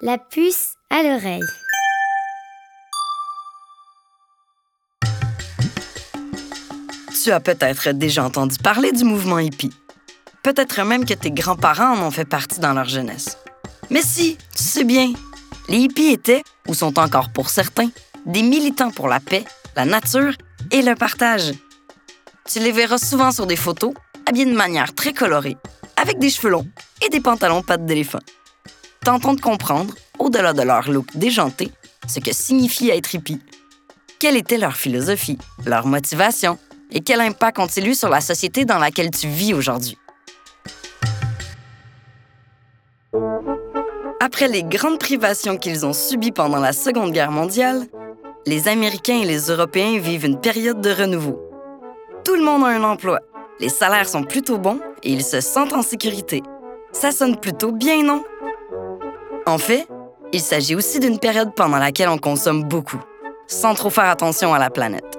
La puce à l'oreille. Tu as peut-être déjà entendu parler du mouvement hippie. Peut-être même que tes grands-parents en ont fait partie dans leur jeunesse. Mais si, tu sais bien, les hippies étaient, ou sont encore pour certains, des militants pour la paix, la nature et le partage. Tu les verras souvent sur des photos, habillés de manière très colorée, avec des cheveux longs et des pantalons pattes d'éléphant. Tentons de comprendre, au-delà de leur look déjanté, ce que signifie être hippie. Quelle était leur philosophie, leur motivation et quel impact ont-ils eu sur la société dans laquelle tu vis aujourd'hui? Après les grandes privations qu'ils ont subies pendant la Seconde Guerre mondiale, les Américains et les Européens vivent une période de renouveau. Tout le monde a un emploi, les salaires sont plutôt bons et ils se sentent en sécurité. Ça sonne plutôt bien, non? En fait, il s'agit aussi d'une période pendant laquelle on consomme beaucoup, sans trop faire attention à la planète.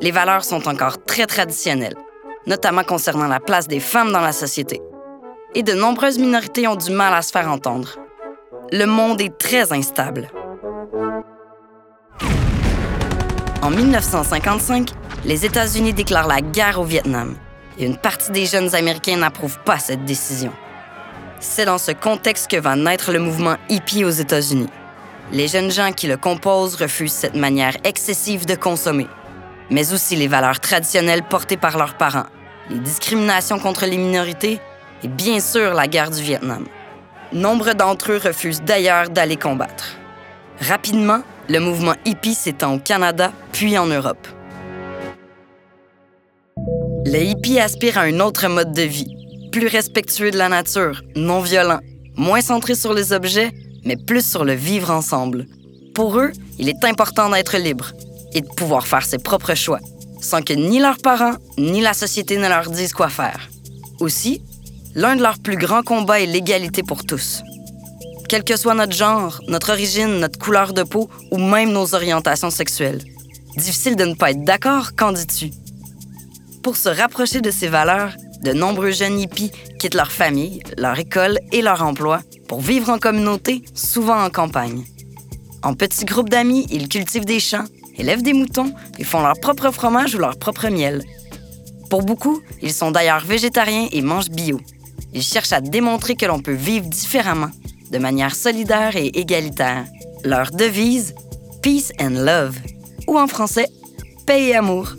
Les valeurs sont encore très traditionnelles, notamment concernant la place des femmes dans la société. Et de nombreuses minorités ont du mal à se faire entendre. Le monde est très instable. En 1955, les États-Unis déclarent la guerre au Vietnam et une partie des jeunes Américains n'approuvent pas cette décision. C'est dans ce contexte que va naître le mouvement hippie aux États-Unis. Les jeunes gens qui le composent refusent cette manière excessive de consommer, mais aussi les valeurs traditionnelles portées par leurs parents, les discriminations contre les minorités et bien sûr la guerre du Vietnam. Nombre d'entre eux refusent d'ailleurs d'aller combattre. Rapidement, le mouvement hippie s'étend au Canada puis en Europe. Les hippies aspirent à un autre mode de vie, plus respectueux de la nature, non violent, moins centré sur les objets, mais plus sur le vivre ensemble. Pour eux, il est important d'être libre et de pouvoir faire ses propres choix, sans que ni leurs parents ni la société ne leur disent quoi faire. Aussi, l'un de leurs plus grands combats est l'égalité pour tous. Quel que soit notre genre, notre origine, notre couleur de peau ou même nos orientations sexuelles. Difficile de ne pas être d'accord, qu'en dis-tu? Pour se rapprocher de ces valeurs, de nombreux jeunes hippies quittent leur famille, leur école et leur emploi pour vivre en communauté, souvent en campagne. En petits groupes d'amis, ils cultivent des champs, élèvent des moutons et font leur propre fromage ou leur propre miel. Pour beaucoup, ils sont d'ailleurs végétariens et mangent bio. Ils cherchent à démontrer que l'on peut vivre différemment, de manière solidaire et égalitaire. Leur devise, Peace and Love, ou en français, Paix et amour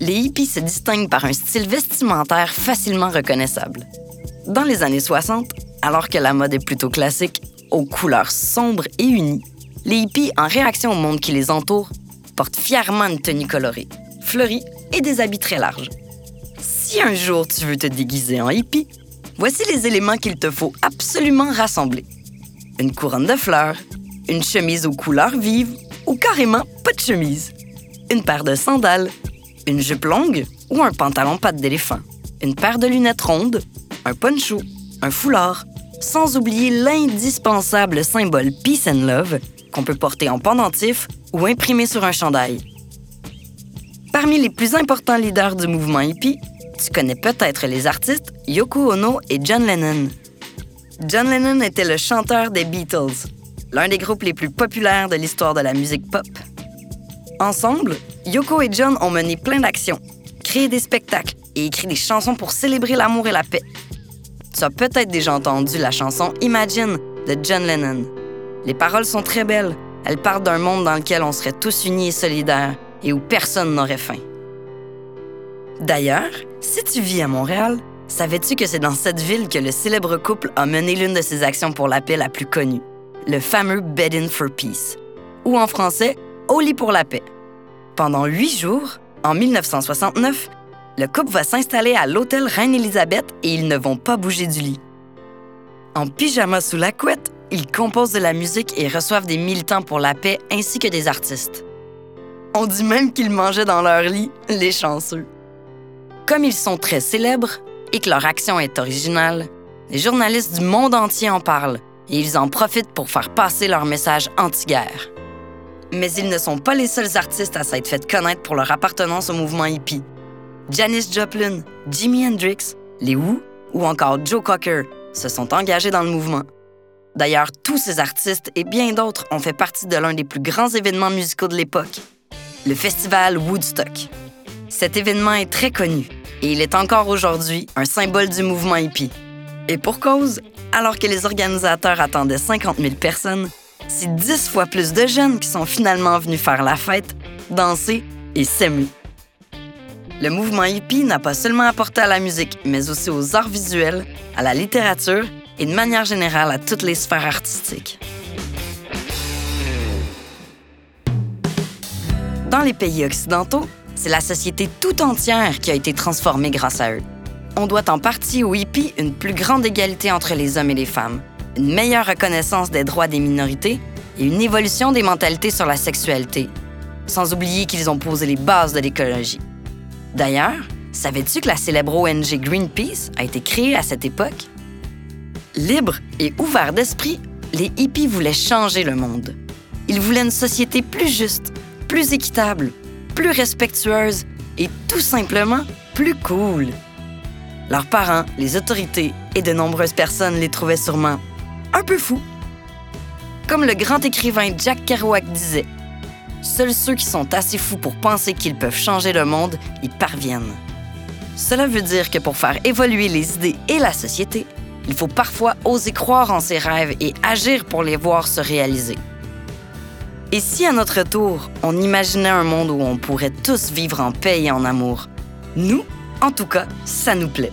les hippies se distinguent par un style vestimentaire facilement reconnaissable. Dans les années 60, alors que la mode est plutôt classique, aux couleurs sombres et unies, les hippies, en réaction au monde qui les entoure, portent fièrement une tenue colorée, fleurie et des habits très larges. Si un jour tu veux te déguiser en hippie, voici les éléments qu'il te faut absolument rassembler. Une couronne de fleurs, une chemise aux couleurs vives ou carrément pas de chemise, une paire de sandales, une jupe longue ou un pantalon patte d'éléphant, une paire de lunettes rondes, un poncho, un foulard, sans oublier l'indispensable symbole Peace and Love qu'on peut porter en pendentif ou imprimer sur un chandail. Parmi les plus importants leaders du mouvement hippie, tu connais peut-être les artistes Yoko Ono et John Lennon. John Lennon était le chanteur des Beatles, l'un des groupes les plus populaires de l'histoire de la musique pop. Ensemble, Yoko et John ont mené plein d'actions, créé des spectacles et écrit des chansons pour célébrer l'amour et la paix. Tu as peut-être déjà entendu la chanson Imagine de John Lennon. Les paroles sont très belles. Elles parlent d'un monde dans lequel on serait tous unis et solidaires et où personne n'aurait faim. D'ailleurs, si tu vis à Montréal, savais-tu que c'est dans cette ville que le célèbre couple a mené l'une de ses actions pour la paix la plus connue, le fameux Bed In for Peace, ou en français, Au lit pour la paix. Pendant huit jours, en 1969, le couple va s'installer à l'hôtel Reine-Élisabeth et ils ne vont pas bouger du lit. En pyjama sous la couette, ils composent de la musique et reçoivent des militants pour la paix ainsi que des artistes. On dit même qu'ils mangeaient dans leur lit, les chanceux. Comme ils sont très célèbres et que leur action est originale, les journalistes du monde entier en parlent et ils en profitent pour faire passer leur message anti-guerre. Mais ils ne sont pas les seuls artistes à s'être fait connaître pour leur appartenance au mouvement hippie. Janis Joplin, Jimi Hendrix, les Who ou encore Joe Cocker se sont engagés dans le mouvement. D'ailleurs, tous ces artistes et bien d'autres ont fait partie de l'un des plus grands événements musicaux de l'époque, le festival Woodstock. Cet événement est très connu et il est encore aujourd'hui un symbole du mouvement hippie. Et pour cause, alors que les organisateurs attendaient 50 000 personnes, c'est 10 fois plus de jeunes qui sont finalement venus faire la fête, danser et s'aimer. Le mouvement hippie n'a pas seulement apporté à la musique, mais aussi aux arts visuels, à la littérature et de manière générale à toutes les sphères artistiques. Dans les pays occidentaux, c'est la société tout entière qui a été transformée grâce à eux. On doit en partie aux hippies une plus grande égalité entre les hommes et les femmes, une meilleure reconnaissance des droits des minorités et une évolution des mentalités sur la sexualité, sans oublier qu'ils ont posé les bases de l'écologie. D'ailleurs, savais-tu que la célèbre ONG Greenpeace a été créée à cette époque? Libres et ouverts d'esprit, les hippies voulaient changer le monde. Ils voulaient une société plus juste, plus équitable, plus respectueuse et tout simplement plus cool. Leurs parents, les autorités et de nombreuses personnes les trouvaient sûrement un peu fous. Comme le grand écrivain Jack Kerouac disait, Seuls ceux qui sont assez fous pour penser qu'ils peuvent changer le monde y parviennent. Cela veut dire que pour faire évoluer les idées et la société, il faut parfois oser croire en ses rêves et agir pour les voir se réaliser. Et si à notre tour, on imaginait un monde où on pourrait tous vivre en paix et en amour, nous, en tout cas, ça nous plaît.